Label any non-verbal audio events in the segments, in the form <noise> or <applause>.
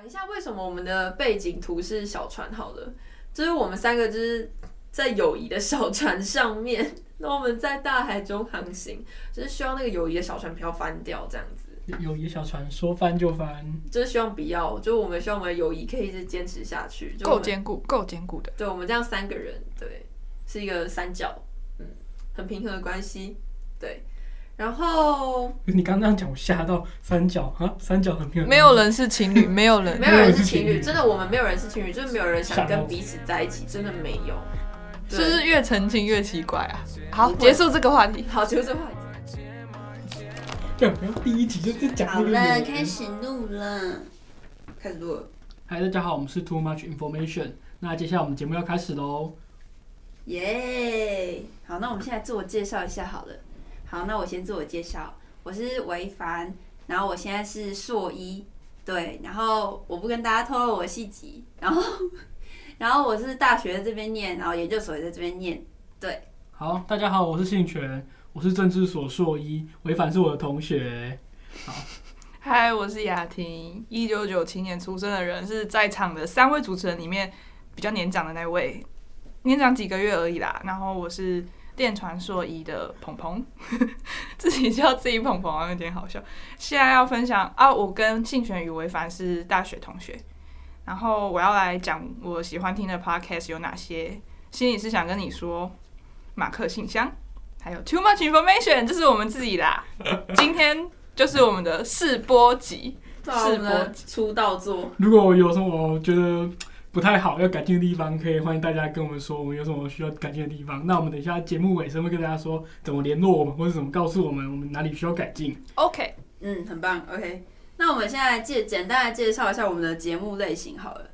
讲一下为什么我们的背景图是小船好了，就是我们三个就是在友谊的小船上面，那我们在大海中航行，就是希望那个友谊的小船不要翻掉，这样子。友谊小船说翻就翻，就是希望不要，就是我们希望我们的友谊可以一直坚持下去，够坚固，够坚固的。对，我们这样三个人，对，是一个三角，嗯，很平衡的关系，对。然后你刚刚讲我吓到三角啊，三角很没有，<laughs> 没有人是情侣，没有人，没有人是情侣，真的，我们没有人是情侣，就是没有人想跟彼此在一起，真的没有。是不是越澄清越奇怪啊？好，结束这个话题。好，结束这个话题。第一集就就讲。好了，开始录了，开始录了。嗨，大家好，我们是 Too Much Information。那接下来我们节目要开始喽。耶，好，那我们现在自我介绍一下好了。好，那我先自我介绍，我是维凡，然后我现在是硕一，对，然后我不跟大家透露我的细节，然后，<laughs> 然后我是大学在这边念，然后研究所也在这边念，对。好，大家好，我是信全，我是政治所硕一，维凡是我的同学。好，嗨，我是雅婷，一九九七年出生的人，是在场的三位主持人里面比较年长的那位，年长几个月而已啦。然后我是。电传说一的鹏鹏，<laughs> 自己叫自己鹏鹏，有点好笑。现在要分享啊，我跟信玄与维凡是大学同学，然后我要来讲我喜欢听的 podcast 有哪些。心里是想跟你说，马克信箱，还有 Too Much Information，这是我们自己的。今天就是我们的试播集，试播出道作。如果有什么觉得。不太好，要改进的地方可以欢迎大家跟我们说，我们有什么需要改进的地方。那我们等一下节目尾声会跟大家说怎么联络我们，或者怎么告诉我们我们哪里需要改进。OK，嗯，很棒。OK，那我们现在来介简单来介绍一下我们的节目类型好了。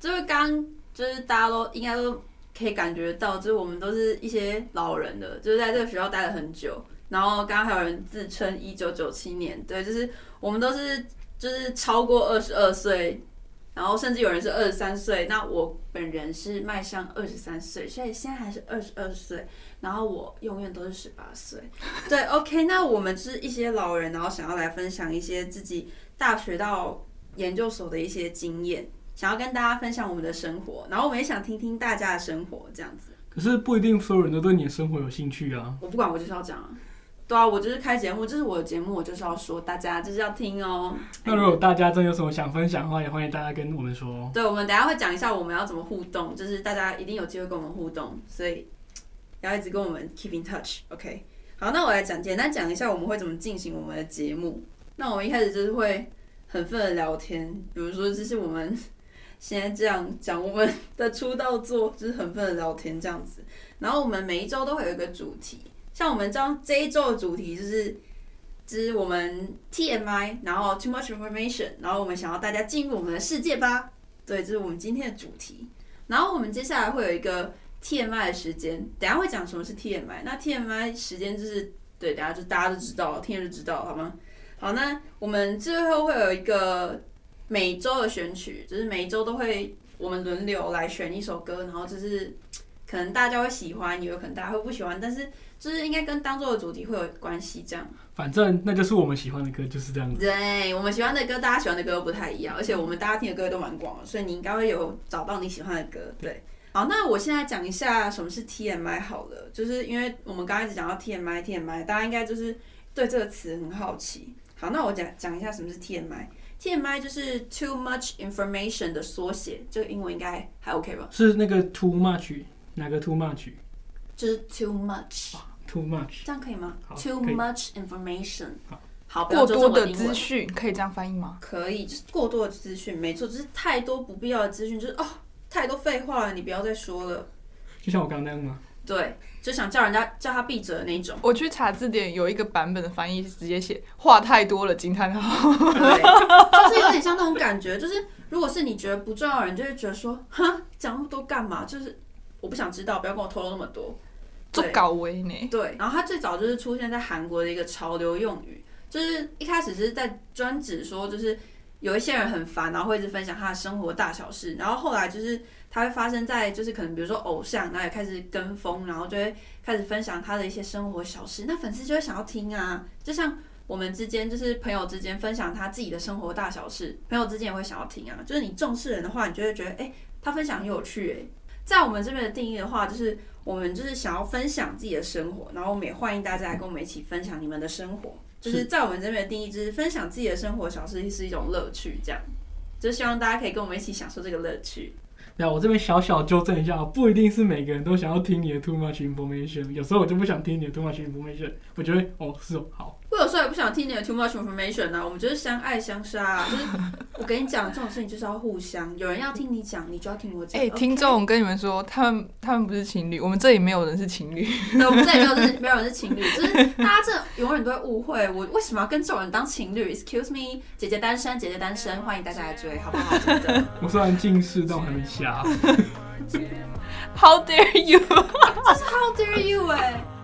就是刚就是大家都应该都可以感觉到，就是我们都是一些老人的，就是在这个学校待了很久。然后刚刚还有人自称一九九七年，对，就是我们都是就是超过二十二岁。然后甚至有人是二十三岁，那我本人是迈向二十三岁，所以现在还是二十二岁。然后我永远都是十八岁。对，OK，那我们是一些老人，然后想要来分享一些自己大学到研究所的一些经验，想要跟大家分享我们的生活。然后我们也想听听大家的生活，这样子。可是不一定所有人都对你的生活有兴趣啊。我不管，我就是要讲啊。对啊，我就是开节目，这是我的节目，我就是要说，大家就是要听哦。<laughs> 那如果大家真有什么想分享的话，也欢迎大家跟我们说。对，我们等下会讲一下我们要怎么互动，就是大家一定有机会跟我们互动，所以要一直跟我们 keep in touch，OK？好，那我来讲，简单讲一下我们会怎么进行我们的节目。那我们一开始就是会很分的聊天，比如说这是我们 <laughs> 现在这样讲我们的出道作，就是很分的聊天这样子。然后我们每一周都会有一个主题。像我们这这一周的主题就是，就是我们 TMI，然后 Too Much Information，然后我们想要大家进入我们的世界吧。对，这是我们今天的主题。然后我们接下来会有一个 TMI 的时间，等下会讲什么是 TMI。那 TMI 时间就是，对，等下就大家都知道，听了就知道，好吗？好，那我们最后会有一个每周的选曲，就是每周都会我们轮流来选一首歌，然后就是可能大家会喜欢，也有可能大家会不喜欢，但是。就是应该跟当做的主题会有关系，这样。反正那就是我们喜欢的歌，就是这样子。对，我们喜欢的歌，大家喜欢的歌都不太一样，而且我们大家听的歌都蛮广的，所以你应该会有找到你喜欢的歌。对。好，那我现在讲一下什么是 TMI 好了，就是因为我们刚开始讲到 TMI，TMI TMI，大家应该就是对这个词很好奇。好，那我讲讲一下什么是 TMI。TMI 就是 Too Much Information 的缩写，这个英文应该还 OK 吧？是那个 Too Much，哪个 Too Much？就是 Too Much。Too much，这样可以吗？Too much information，好，好，过多的资讯可以这样翻译吗？可以，就是过多的资讯，没错，就是太多不必要的资讯，就是哦，太多废话了，你不要再说了。就像我刚刚那样吗？对，就想叫人家叫他闭嘴的那种。我去查字典，有一个版本的翻译直接写话太多了惊叹号，对，就是有点像那种感觉，就是如果是你觉得不重要的人，就会觉得说，哈，讲那么多干嘛？就是我不想知道，不要跟我透露那么多。做搞维呢？对，然后它最早就是出现在韩国的一个潮流用语，就是一开始是在专指说，就是有一些人很烦，然后会一直分享他的生活大小事，然后后来就是它会发生在就是可能比如说偶像，然后也开始跟风，然后就会开始分享他的一些生活小事，那粉丝就会想要听啊，就像我们之间就是朋友之间分享他自己的生活大小事，朋友之间也会想要听啊。就是你重视人的话，你就会觉得，哎，他分享很有趣。哎，在我们这边的定义的话，就是我们就是想要分享自己的生活，然后我们也欢迎大家来跟我们一起分享你们的生活。就是在我们这边的定义，就是分享自己的生活小事是一种乐趣，这样，就希望大家可以跟我们一起享受这个乐趣。那我这边小小纠正一下，不一定是每个人都想要听你的 too much information，有时候我就不想听你的 too much information，我觉得哦是哦好。我有时候也不想听你的 too much information 啊，我们就是相爱相杀啊，<laughs> 就是我跟你讲这种事情就是要互相，有人要听你讲，你就要听我讲。哎、欸，听众，我跟你们说，他们他们不是情侣，我们这里没有人是情侣。对，<laughs> 我们这里没有人，没有人是情侣，<laughs> 就是大家这永远都会误会我为什么要跟这种人当情侣？Excuse me，姐姐单身，姐姐单身，欢迎大家来追，好不好？真的。我虽然近视，但我还没瞎。How dare you？这是 How dare you？哎、欸。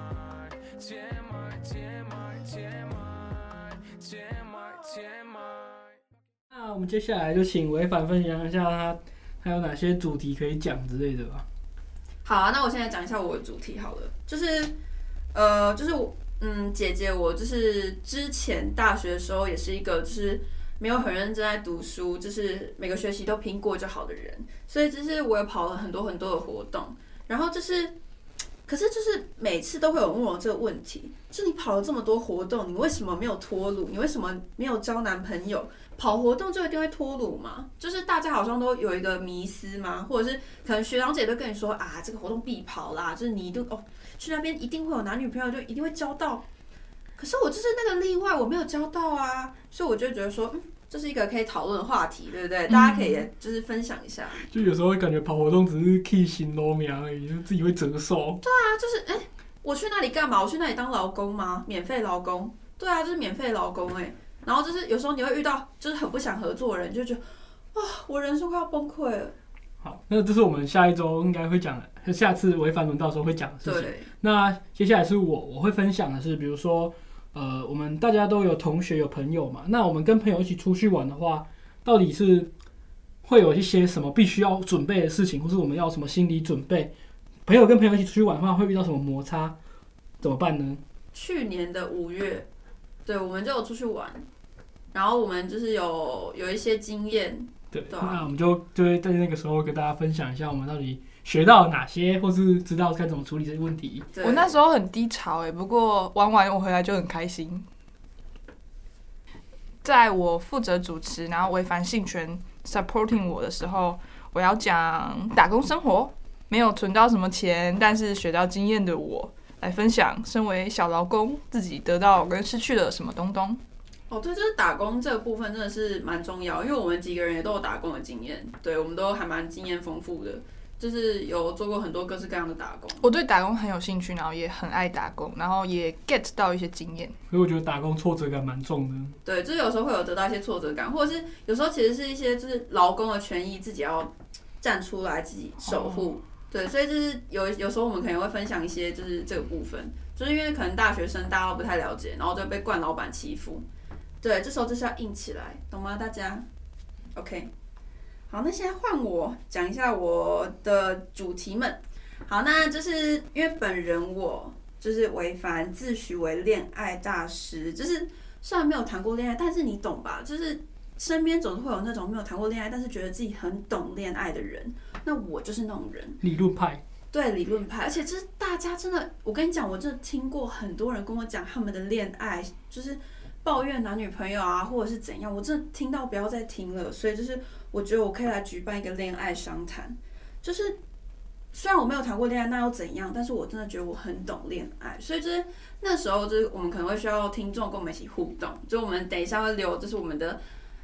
那我们接下来就请违反分享一下他还有哪些主题可以讲之类的吧。好啊，那我现在讲一下我的主题好了，就是呃，就是嗯，姐姐，我就是之前大学的时候也是一个就是没有很认真在读书，就是每个学期都拼过就好的人，所以就是我也跑了很多很多的活动，然后就是，可是就是每次都会有问我这个问题，就你跑了这么多活动，你为什么没有脱鲁？你为什么没有交男朋友？跑活动就一定会脱乳吗？就是大家好像都有一个迷思吗？或者是可能学长姐都跟你说啊，这个活动必跑啦，就是你都哦去那边一定会有男女朋友，就一定会交到。可是我就是那个例外，我没有交到啊，所以我就觉得说，嗯，这是一个可以讨论的话题，对不对？大家可以就是分享一下。就有时候会感觉跑活动只是 K 型罗苗而已，就自己会折寿。对啊，就是哎，我去那里干嘛？我去那里当劳工吗？免费劳工？对啊，就是免费劳工哎。然后就是有时候你会遇到就是很不想合作的人，就觉得啊，我人生快要崩溃了。好，那这是我们下一周应该会讲的，下次违反轮到时候会讲的事情。对。那接下来是我我会分享的是，比如说呃，我们大家都有同学有朋友嘛，那我们跟朋友一起出去玩的话，到底是会有一些什么必须要准备的事情，或是我们要什么心理准备？朋友跟朋友一起出去玩的话，会遇到什么摩擦？怎么办呢？去年的五月，对，我们就有出去玩。然后我们就是有有一些经验，对，对啊，那我们就就会在那个时候跟大家分享一下，我们到底学到了哪些，或是知道该怎么处理这些问题。我那时候很低潮哎，不过玩完我回来就很开心。在我负责主持，然后违反性权 supporting 我的时候，我要讲打工生活，没有存到什么钱，但是学到经验的我来分享，身为小劳工自己得到跟失去了什么东东。哦，对，就是打工这个部分真的是蛮重要，因为我们几个人也都有打工的经验，对，我们都还蛮经验丰富的，就是有做过很多各式各样的打工。我对打工很有兴趣，然后也很爱打工，然后也 get 到一些经验。所以我觉得打工挫折感蛮重的。对，就是有时候会有得到一些挫折感，或者是有时候其实是一些就是劳工的权益自己要站出来自己守护。哦。对，所以就是有有时候我们可能会分享一些就是这个部分，就是因为可能大学生大家都不太了解，然后就被惯老板欺负。对，这时候就是要硬起来，懂吗？大家，OK。好，那现在换我讲一下我的主题们。好，那就是因为本人我就是违反自诩为恋爱大师，就是虽然没有谈过恋爱，但是你懂吧？就是身边总是会有那种没有谈过恋爱，但是觉得自己很懂恋爱的人。那我就是那种人，理论派。对，理论派，而且就是大家真的，我跟你讲，我真的听过很多人跟我讲他们的恋爱，就是。抱怨男女朋友啊，或者是怎样，我真的听到不要再听了。所以就是，我觉得我可以来举办一个恋爱商谈。就是虽然我没有谈过恋爱，那又怎样？但是我真的觉得我很懂恋爱。所以就是那时候，就是我们可能会需要听众跟我们一起互动。就我们等一下会留，就是我们的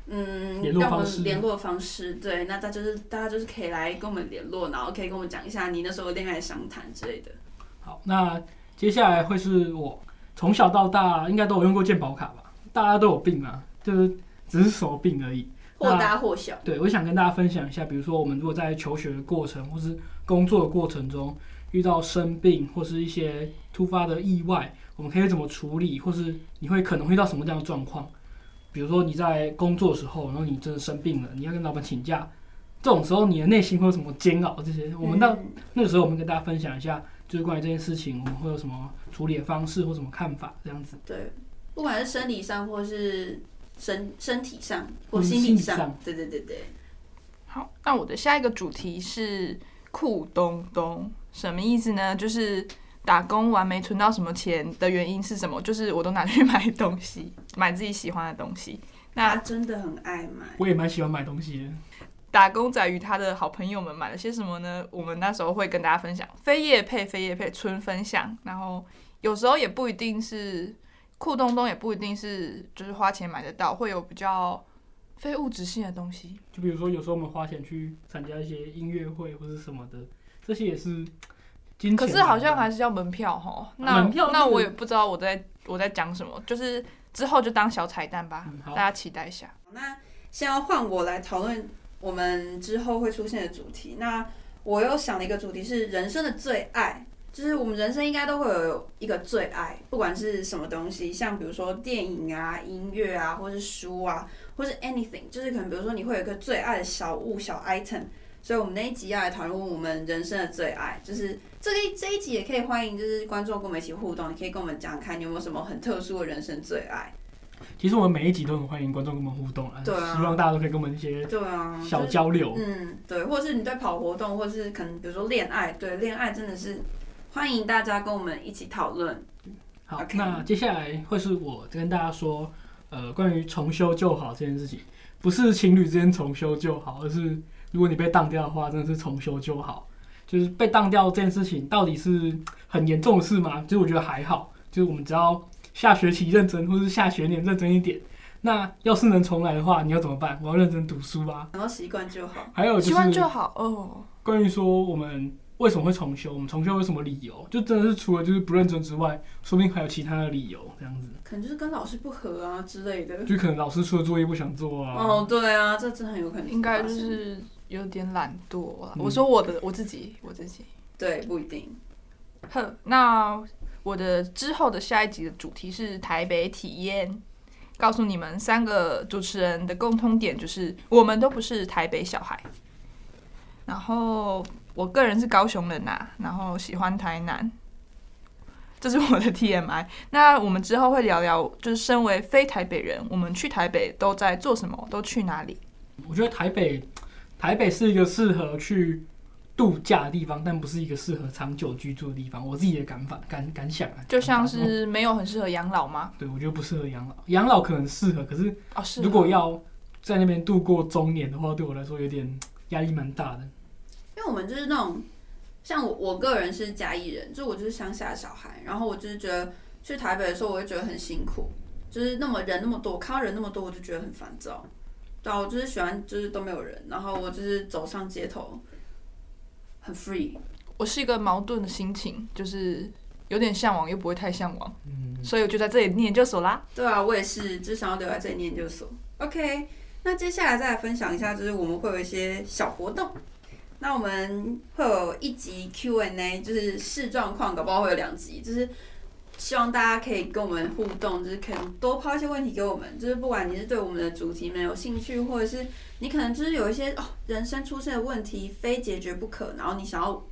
嗯，让我们联络方式。对，那大家就是大家就是可以来跟我们联络，然后可以跟我们讲一下你那时候恋爱商谈之类的。好，那接下来会是我从小到大应该都有用过健宝卡吧？大家都有病啊，就是只是什么病而已，或大或小。对，我想跟大家分享一下，比如说我们如果在求学的过程或是工作的过程中遇到生病或是一些突发的意外，我们可以怎么处理，或是你会可能会遇到什么这样的状况？比如说你在工作的时候，然后你真的生病了，你要跟老板请假，这种时候你的内心会有什么煎熬？这些我们到那个时候，我们跟大家分享一下，就是关于这件事情，我们会有什么处理的方式或什么看法，这样子。对。不管是生理上，或是身身体上，或心理上，上对对对对。好，那我的下一个主题是酷东东，什么意思呢？就是打工完没存到什么钱的原因是什么？就是我都拿去 <laughs> 买东西，买自己喜欢的东西。那他真的很爱买，我也蛮喜欢买东西的。打工仔与他的好朋友们买了些什么呢？我们那时候会跟大家分享，非业配，非业配，纯分享。然后有时候也不一定是酷东东，也不一定是就是花钱买得到，会有比较非物质性的东西。就比如说，有时候我们花钱去参加一些音乐会或者什么的，这些也是金钱。可是好像还是要门票哈。那门票那我也不知道我在我在讲什么，就是之后就当小彩蛋吧，嗯、大家期待一下。那先要换我来讨论。我们之后会出现的主题，那我又想了一个主题是人生的最爱，就是我们人生应该都会有一个最爱，不管是什么东西，像比如说电影啊、音乐啊，或是书啊，或是 anything，就是可能比如说你会有一个最爱的小物、小 item，所以我们那一集要来讨论我们人生的最爱，就是这个这一集也可以欢迎就是观众跟我们一起互动，你可以跟我们讲看你有没有什么很特殊的人生最爱。其实我们每一集都很欢迎观众跟我们互动啊，对啊，希望大家都可以跟我们一些对啊小交流，嗯，对，或者是你在跑活动，或者是可能比如说恋爱，对，恋爱真的是欢迎大家跟我们一起讨论。好，Okay. 那接下来会是我跟大家说，呃，关于重修旧好这件事情，不是情侣之间重修旧好，而是如果你被当掉的话，真的是重修旧好。就是被当掉这件事情，到底是很严重的事吗？其实我觉得还好，就是我们只要。下学期认真，或是下学年认真一点。那要是能重来的话，你要怎么办？我要认真读书吧。然后习惯就好。还有就是习惯就好哦。关于说我们为什么会重修，我们重修有什么理由？就真的是除了就是不认真之外，说不定还有其他的理由这样子。可能就是跟老师不合啊之类的。就可能老师出的作业不想做啊。哦，对啊，这真的很有可能。应该就是有点懒惰了。嗯、我说我的我自己，我自己。对，不一定。呵，那。我的之后的下一集的主题是台北体验，告诉你们三个主持人的共通点就是我们都不是台北小孩。然后我个人是高雄人呐、啊，然后喜欢台南，这是我的 TMI。那我们之后会聊聊，就是身为非台北人，我们去台北都在做什么，都去哪里？我觉得台北，台北是一个适合去。度假的地方，但不是一个适合长久居住的地方。我自己的感法感感想啊，就像是没有很适合养老吗？对，我觉得不适合养老。养老可能适合，可是如果要在那边度过中年的话，对我来说有点压力蛮大的。因为我们就是那种，像我我个人是嘉义人，就我就是乡下的小孩，然后我就是觉得去台北的时候，我会觉得很辛苦，就是那么人那么多，看到人那么多，我就觉得很烦躁。对啊，我就是喜欢就是都没有人，然后我就是走上街头。很 free，我是一个矛盾的心情，就是有点向往，又不会太向往，嗯，所以我就在这里念研究所啦。对啊，我也是，只想要留在这里念研究所。OK，那接下来再来分享一下，就是我们会有一些小活动。那我们会有一集 Q&A，就是视状况，搞不好会有两集，就是。希望大家可以跟我们互动，就是可能多抛一些问题给我们，就是不管你是对我们的主题没有兴趣，或者是你可能就是有一些哦人生出现的问题非解决不可，然后你想要。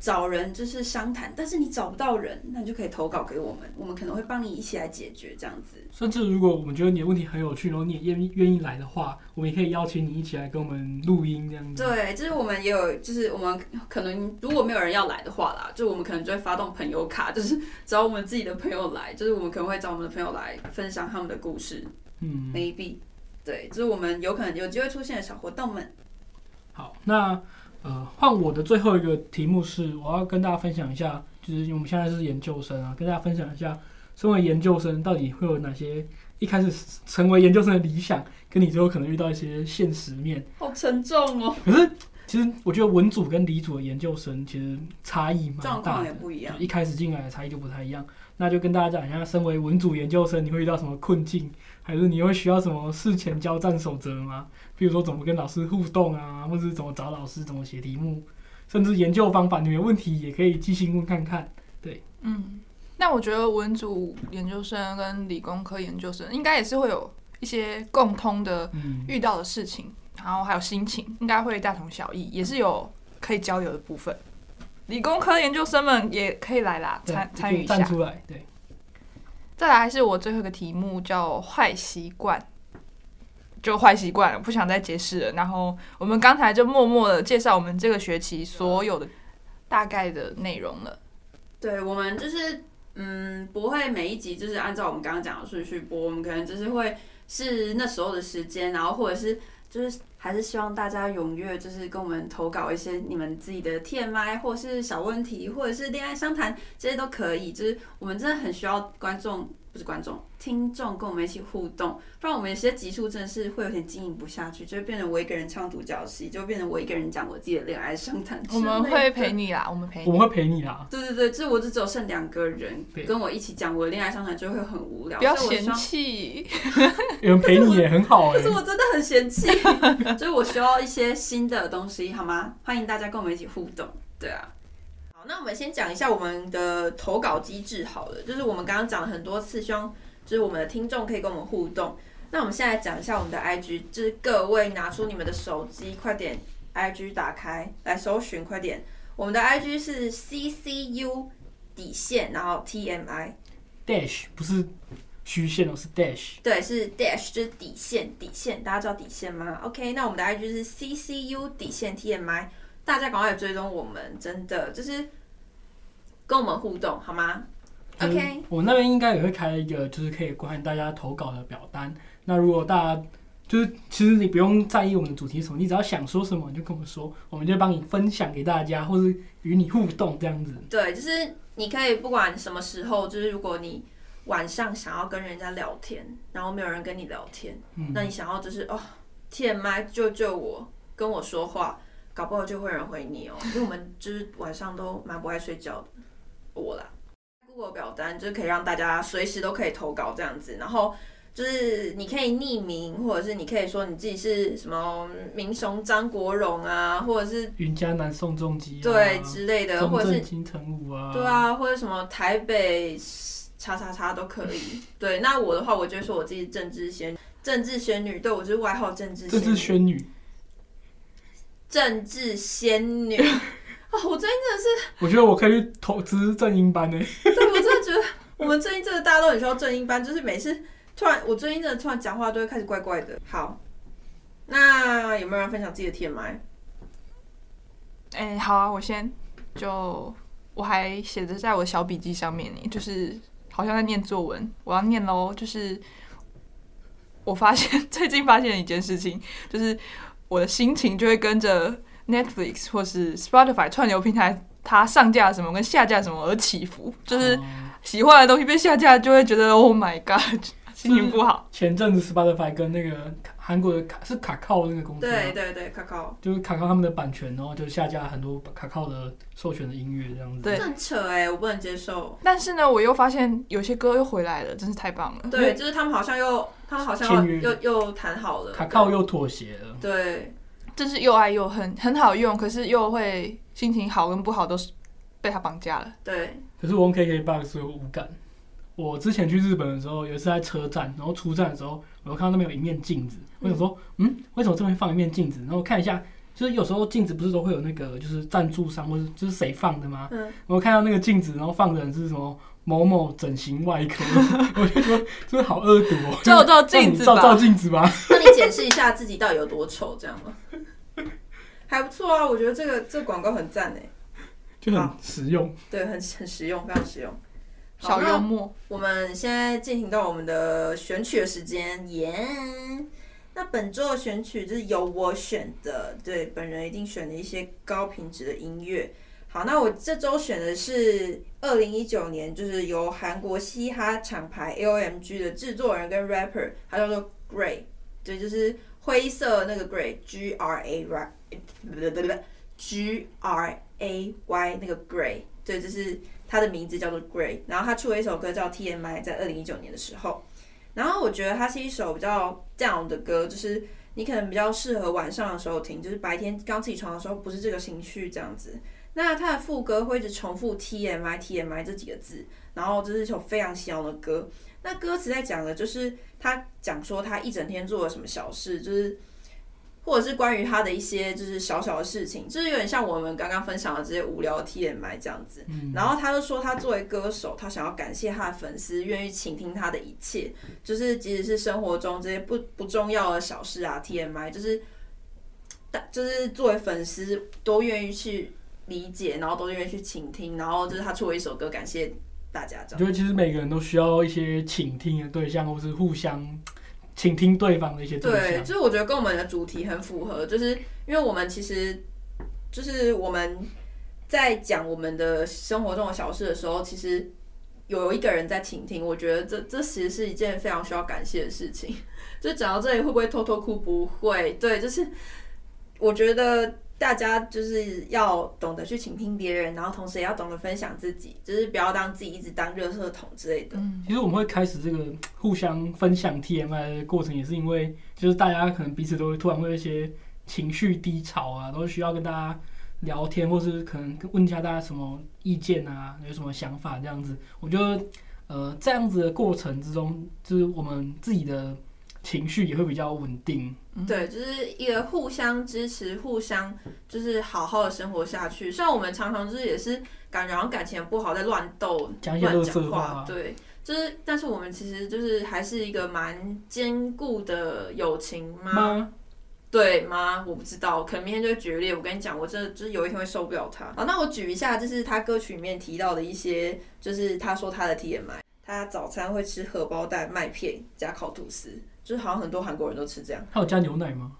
找人就是商谈，但是你找不到人，那你就可以投稿给我们，我们可能会帮你一起来解决这样子。甚至如果我们觉得你的问题很有趣，然后你也愿意愿意来的话，我们也可以邀请你一起来跟我们录音这样子。对，就是我们也有，就是我们可能如果没有人要来的话啦，就我们可能就会发动朋友卡，就是找我们自己的朋友来，就是我们可能会找我们的朋友来分享他们的故事。嗯，maybe，对，就是我们有可能有机会出现的小活动们。好，那。呃，换我的最后一个题目是，我要跟大家分享一下，就是我们现在是研究生啊，跟大家分享一下，身为研究生到底会有哪些一开始成为研究生的理想，跟你最后可能遇到一些现实面。好沉重哦。可是其实我觉得文组跟理组的研究生其实差异蛮大的，状况也不一样。一开始进来的差异就不太一样。那就跟大家讲一下，身为文组研究生，你会遇到什么困境，还是你会需要什么事前交战守则吗？比如说怎么跟老师互动啊，或者是怎么找老师，怎么写题目，甚至研究方法，你有问题也可以寄信问看看。对，嗯，那我觉得文组研究生跟理工科研究生应该也是会有一些共通的遇到的事情，嗯、然后还有心情，应该会大同小异，也是有可以交流的部分。理工科研究生们也可以来啦，参参与一下。站出来，对。再来是我最后一个题目，叫坏习惯。就坏习惯，不想再解释了。然后我们刚才就默默的介绍我们这个学期所有的大概的内容了。对，我们就是嗯，不会每一集就是按照我们刚刚讲的顺序播，我们可能就是会是那时候的时间，然后或者是就是还是希望大家踊跃，就是跟我们投稿一些你们自己的 TMI 或是小问题，或者是恋爱相谈，这些都可以。就是我们真的很需要观众。不是观众、听众跟我们一起互动，不然我们有些集数真的是会有点经营不下去，就会变成我一个人唱独角戏，就会变成我一个人讲我自己的恋爱相谈。我们会陪你啦，我们陪你，我们会陪你啦。对对对，就是我只只有剩两个人跟我一起讲我的恋爱相谈，就会很无聊。不要嫌弃，<laughs> 有人陪你也很好哎、欸。可是我真的很嫌弃，<laughs> 就是我需要一些新的东西，好吗？欢迎大家跟我们一起互动。对啊。那我们先讲一下我们的投稿机制好了，就是我们刚刚讲了很多次，希望就是我们的听众可以跟我们互动。那我们现在讲一下我们的 IG，就是各位拿出你们的手机，快点 IG 打开来搜寻，快点。我们的 IG 是 CCU 底线，然后 TMI dash 不是虚线哦，是 dash。对，是 dash 就是底线，底线，大家知道底线吗？OK，那我们的 IG 是 CCU 底线 TMI，大家赶快追踪我们，真的就是。跟我们互动好吗？OK，我那边应该也会开一个，就是可以欢迎大家投稿的表单。那如果大家就是其实你不用在意我们的主题什么，你只要想说什么你就跟我们说，我们就帮你分享给大家，或是与你互动这样子。对，就是你可以不管什么时候，就是如果你晚上想要跟人家聊天，然后没有人跟你聊天，嗯、那你想要就是哦，TMI 救救我，跟我说话，搞不好就会有人回你哦，因为我们就是晚上都蛮不爱睡觉的。我啦，Google 表单就是可以让大家随时都可以投稿这样子，然后就是你可以匿名，或者是你可以说你自己是什么明雄张国荣啊，或者是云嘉南宋仲基对之类的，或者是金城武啊，对啊，或者什么台北叉叉叉都可以。对，那我的话，我就说我自己是政治仙政治仙女，对我就是外号政治政治仙女，政治仙女。啊、<laughs> 哦，我最近真的是，我觉得我可以去投资正音班呢。<laughs> 对，我真的觉得我们最近真的大家都很需要正音班，就是每次突然，我最近真的突然讲话都会开始怪怪的。好，那有没有人分享自己的 TMI？哎、欸，好啊，我先就我还写着在我的小笔记上面呢，就是好像在念作文，我要念喽。就是我发现 <laughs> 最近发现一件事情，就是我的心情就会跟着。Netflix 或是 Spotify 串流平台，它上架什么跟下架什么而起伏，就是喜欢的东西被下架，就会觉得 Oh my God，<laughs> 心情不好。前阵子 Spotify 跟那个韩国的卡是卡靠那个公司，对对对，卡靠就是卡靠他们的版权，然后就下架很多卡靠的授权的音乐这样子。对，很扯哎，我不能接受。但是呢，我又发现有些歌又回来了，真是太棒了。对，就是他们好像又，他们好像又又又谈好了，卡靠又妥协了。对。就是又爱又恨，很好用，可是又会心情好跟不好都是被他绑架了。对。可是我用 KKBOX 有无感。我之前去日本的时候，有一次在车站，然后出站的时候，我就看到那边有一面镜子，我想说，嗯，为什么这边放一面镜子？然后看一下，就是有时候镜子不是都会有那个就是赞助商或者就是谁放的吗？嗯。我看到那个镜子，然后放的人是什么某某整形外科，<laughs> 我就说这好恶毒哦。照照镜子吧。照照镜子吧。那你解释一下自己到底有多丑，这样吗？<laughs> 还不错啊，我觉得这个这个广告很赞哎，就很实用，对，很很实用，非常实用，小幽默。我们现在进行到我们的选曲的时间，耶、yeah！那本周的选曲就是由我选的，对，本人一定选了一些高品质的音乐。好，那我这周选的是二零一九年，就是由韩国嘻哈厂牌 AOMG 的制作人跟 rapper，他叫做 Gray，对，就是灰色那个 Gray，G R A R。G R A Y 那个 Gray，对，就是他的名字叫做 Gray。然后他出了一首歌叫 T M I，在二零一九年的时候。然后我觉得它是一首比较 down 的歌，就是你可能比较适合晚上的时候听，就是白天刚起床的时候不是这个情绪这样子。那他的副歌会一直重复 T M I T M I 这几个字，然后这是一首非常洗脑的歌。那歌词在讲的就是他讲说他一整天做了什么小事，就是。或者是关于他的一些就是小小的事情，就是有点像我们刚刚分享的这些无聊的 TMI 这样子。嗯、然后他就说，他作为歌手，他想要感谢他的粉丝愿意倾听他的一切，就是即使是生活中这些不不重要的小事啊，TMI 就是，但就是作为粉丝都愿意去理解，然后都愿意去倾听，然后就是他出了一首歌感谢大家这样。我觉得其实每个人都需要一些倾听的对象，或是互相。倾听对方的一些对，就是我觉得跟我们的主题很符合，就是因为我们其实就是我们在讲我们的生活中的小事的时候，其实有一个人在倾听，我觉得这这其实是一件非常需要感谢的事情。就讲到这里，会不会偷偷哭？不会，对，就是我觉得。大家就是要懂得去倾听别人，然后同时也要懂得分享自己，就是不要当自己一直当垃圾桶之类的。嗯，其实我们会开始这个互相分享 TMI 的过程，也是因为就是大家可能彼此都会突然会有一些情绪低潮啊，都需要跟大家聊天，或是可能问一下大家什么意见啊，有什么想法这样子。我觉得呃这样子的过程之中，就是我们自己的。情绪也会比较稳定，对，就是一个互相支持，互相就是好好的生活下去。虽然我们常常就是也是感觉好像感情不好，在乱斗、乱讲话，对，就是，但是我们其实就是还是一个蛮坚固的友情吗？吗对吗？我不知道，可能明天就会决裂。我跟你讲，我真的就是有一天会受不了他。好，那我举一下，就是他歌曲里面提到的一些，就是他说他的 TMI，他早餐会吃荷包蛋、麦片加烤吐司。就是好像很多韩国人都吃这样。他有加牛奶吗？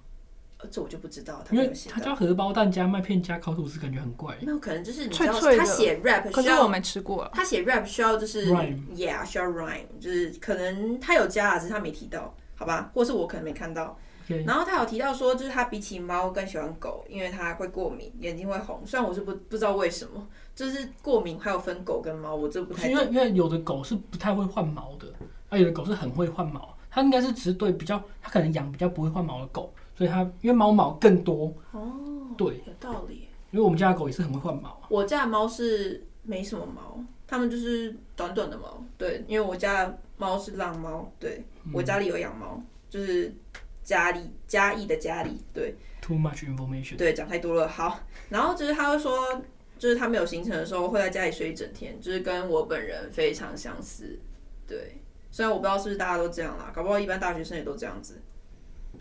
呃，这我就不知道。他因为他加荷包蛋加麦片加烤吐司，感觉很怪。没有可能就是你知道他写 rap 需要，我没吃过。他写 rap 需要就是 yeah 需要 rhyme，就是可能他有加啊，只是他没提到，好吧？或是我可能没看到。然后他有提到说，就是他比起猫更喜欢狗，因为他会过敏，眼睛会红。虽然我是不不知道为什么，就是过敏还有分狗跟猫，我这不太。因为因为有的狗是不太会换毛的，啊有的狗是很会换毛。它应该是只是对比较，它可能养比较不会换毛的狗，所以它因为猫毛更多哦，对，有道理。因为我们家的狗也是很会换毛，啊我家的猫是没什么毛，它们就是短短的毛。对，因为我家的猫是浪猫，对，我家里有养猫，就是家里嘉义的家里，对。Too much information。对，讲太多了。好，然后就是他会说，就是他没有行程的时候会在家里睡一整天，就是跟我本人非常相似，对。虽然我不知道是不是大家都这样啦，搞不好一般大学生也都这样子。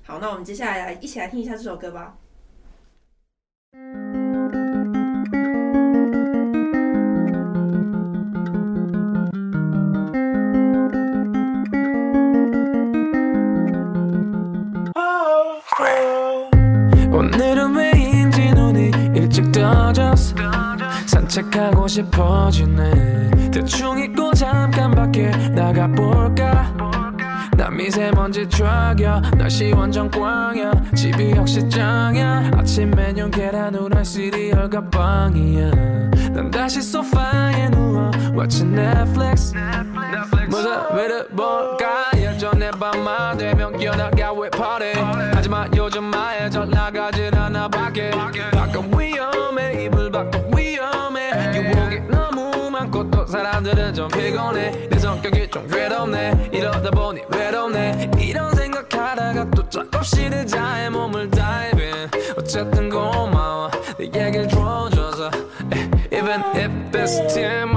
好，那我们接下来来一起来听一下这首歌吧。 언제 좌야 날씨 완전 꽝이야. 집이 역시 짱이야. 아침 메뉴 계란 후라이 시리얼과 빵이야. 난 다시 소파에 누워 watch Netflix. 뭐다 왜를 볼까? 예전에 밤마 되면 기어나가 왜 파리 하지만 요즘 마에 잘 나가질 않아 밖에. 바깥 위험해. 이불 밖에 사람들은 좀 피곤해. 내 성격이 좀 괴롭네. 이러다 보니 외롭네. 이런 생각하다가 또 짝없이 내 자의 몸을 다이빙. 어쨌든 고마워. 내 얘기를 들어줘서. Even if it's time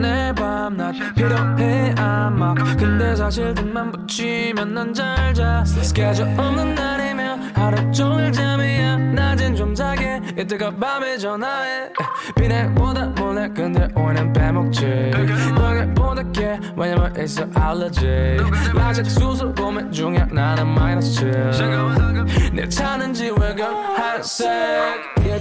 낮 필요해 아마. 근데 사실 등만 붙이면 난 잘 자. 스케줄 없는 날이면 하루 종일 잠이야. 낮엔 좀 자게. 이때가 밤에 전화해. 비내보다 몰래 근데 오해는 빼먹지. 너에게 보답해 왜냐면 an allergy. 아직 수술 고민 중이야 나는 마이너스 7내 차는 지외경 한색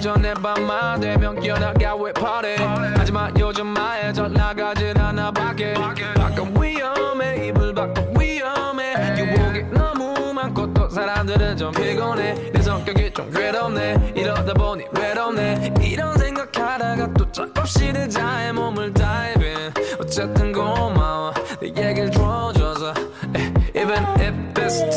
예전에 밤만 되면 깨어나가 왜 party 하지만 요즘 마에 잘 나가진 않아 밖에. 밖은 위험해 이불 밖은 위험해. 유혹이 너무 많고 또 사람들은 좀 피곤해. 내 성격이 좀 괴롭네. 이러다 보니 외롭네. 이런 생각하다가 또 작업실에 자의 몸을 다이빙 어쨌든 고마워. 내 얘기를 들어줘서 Even if it's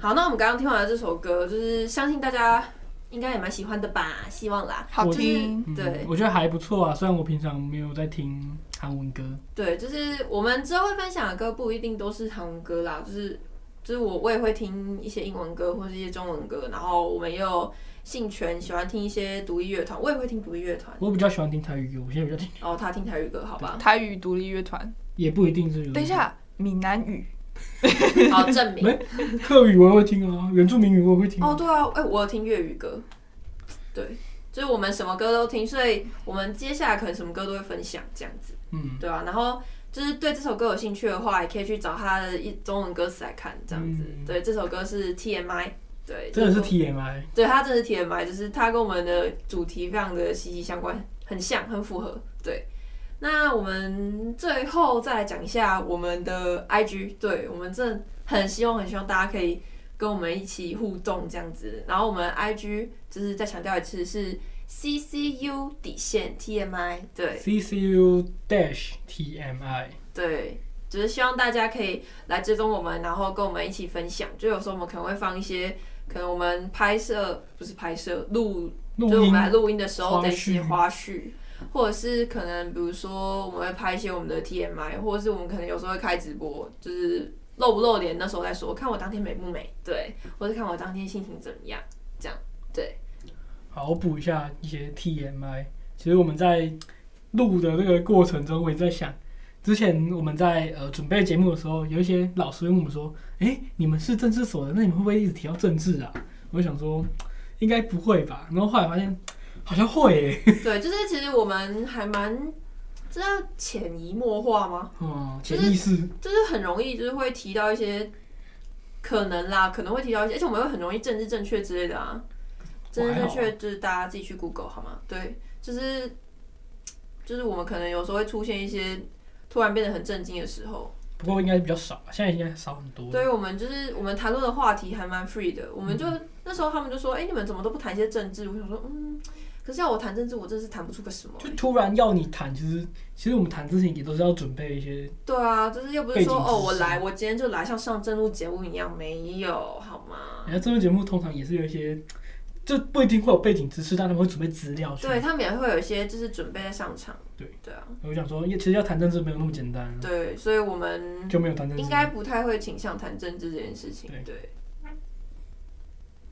好，那我们刚刚听完了这首歌，就是相信大家应该也蛮喜欢的吧，希望啦。好我听。嗯对我觉得还不错啊。虽然我平常没有在听韩文歌，对，就是我们之后会分享的歌不一定都是韩文歌啦，就是就是我我也会听一些英文歌或是一些中文歌，然后我们也有兴趣喜欢听一些独立乐团，我也会听独立乐团。我比较喜欢听台语歌，我现在比较听，哦，他听台语歌，好吧？台语独立乐团，也不一定是。等一，下，闽南语，好，证明。没客语我也会听啊，原住民语我也会听啊。哦，对啊，哎、我有听粤语歌，对，就是我们什么歌都听，所以我们接下来可能什么歌都会分享这样子，嗯，对啊，然后就是对这首歌有兴趣的话，也可以去找他的一中文歌词来看，这样子。嗯对，这首歌是 TMI，对，真的是 TMI。对，它真的是 TMI，就是它跟我们的主题非常的息息相关，很像，很符合。对，那我们最后再来讲一下我们的 IG，对，我们真的很希望，很希望大家可以跟我们一起互动这样子。然后我们 IG 就是再强调一次是 CCU 底线 TMI，对 CCU dash TMI。对，就是希望大家可以来追踪我们，然后跟我们一起分享。就有时候我们可能会放一些，可能我们拍摄不是拍摄录。就是我们来录音的时候的一些花絮，或者是可能比如说我们会拍一些我们的 TMI，或者是我们可能有时候会开直播，就是露不露脸那时候再说，看我当天美不美，对，或者看我当天心情怎么样，这样，对。好，我补一下一些 TMI。其实我们在录的这个过程中，我也在想，之前我们在呃准备节目的时候，有一些老师问我们说：“诶，你们是政治所的，那你们会不会一直提到政治啊？”我就想说。应该不会吧？然后后来发现好像会诶。<laughs> 对，就是其实我们还蛮这叫潜移默化吗？哦、嗯，潜意识、就是、就是很容易就是会提到一些可能啦，可能会提到一些，而且我们会很容易政治正确之类的啊。政治正确就是大家自己去 Google 好吗？对，就是就是我们可能有时候会出现一些突然变得很震惊的时候。不过应该比较少，现在应该少很多。对，我们就是我们谈论的话题还蛮 free 的。我们就、嗯、那时候他们就说：“哎、欸，你们怎么都不谈一些政治？”我想说：“嗯，可是要我谈政治，我真是谈不出个什么、欸。”就突然要你谈，其实其实我们谈之前也都是要准备一些。对啊，就是又不是说哦，我来，我今天就来，像上正路节目一样，没有好吗？人家政论节目通常也是有一些。就不一定会有背景知识，但他们会准备资料。对，他们也会有一些就是准备在上场。对对啊，我想说，其实要谈政治没有那么简单。对，所以我们就没有谈政治，应该不太会倾向谈政治这件事情。对，对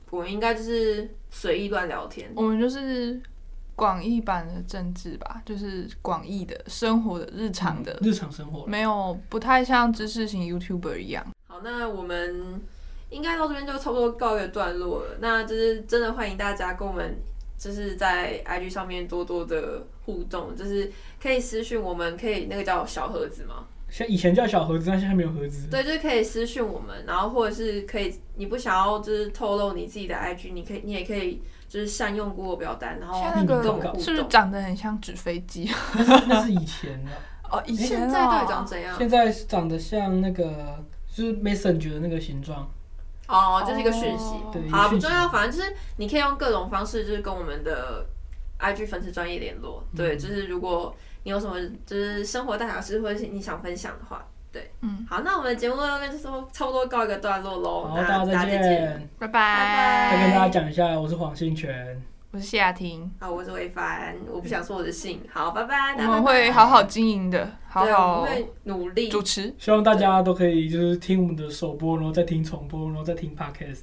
我们应该就是随意乱聊天。我们就是广义版的政治吧，就是广义的生活的日常的、嗯、日常生活，没有不太像知识型 YouTuber 一样。好，那我们。应该到这边就差不多告一个段落了。那就是真的欢迎大家跟我们，就是在 IG 上面多多的互动，就是可以私讯我们，可以那个叫小盒子吗？像以前叫小盒子，但现在没有盒子。对，就是可以私讯我们，然后或者是可以，你不想要就是透露你自己的 IG，你可以，你也可以就是善用 Google 表单，然后跟我们互动。是不是长得很像纸飞机？那是以前的 <laughs> 哦，以前现在到底长怎样？现在长得像那个就是 Messenger 的那个形状。哦，这是一个讯息，哦、好不重要，反正就是你可以用各种方式，就是跟我们的 IG 粉丝专业联络。嗯、对，就是如果你有什么就是生活大小事，或者是你想分享的话，对，嗯，好，那我们的节目到这边就说差不多告一个段落喽。好，大家再见，拜拜。拜拜。再跟大家讲一下，我是黄信全。我是谢雅婷，好，我是魏凡，我不想说我的姓，好，拜拜。我们会好好经营的，好好，我们会努力主持。希望大家都可以就是听我们的首播，然后再听重播，然后再听 podcast。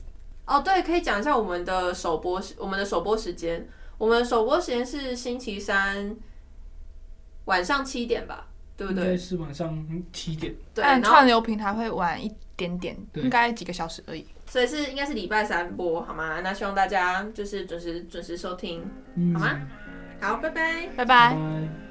哦，对，可以讲一下我们的首播，我们的首播时间，我们的首播时间是星期三晚上七点吧，对不对？应该是晚上七点。对，但串流平台会晚一点点，对应该几个小时而已。所以是应该是礼拜三播，好吗？那希望大家就是准时准时收听，嗯好吗？好，拜拜。拜拜。拜拜。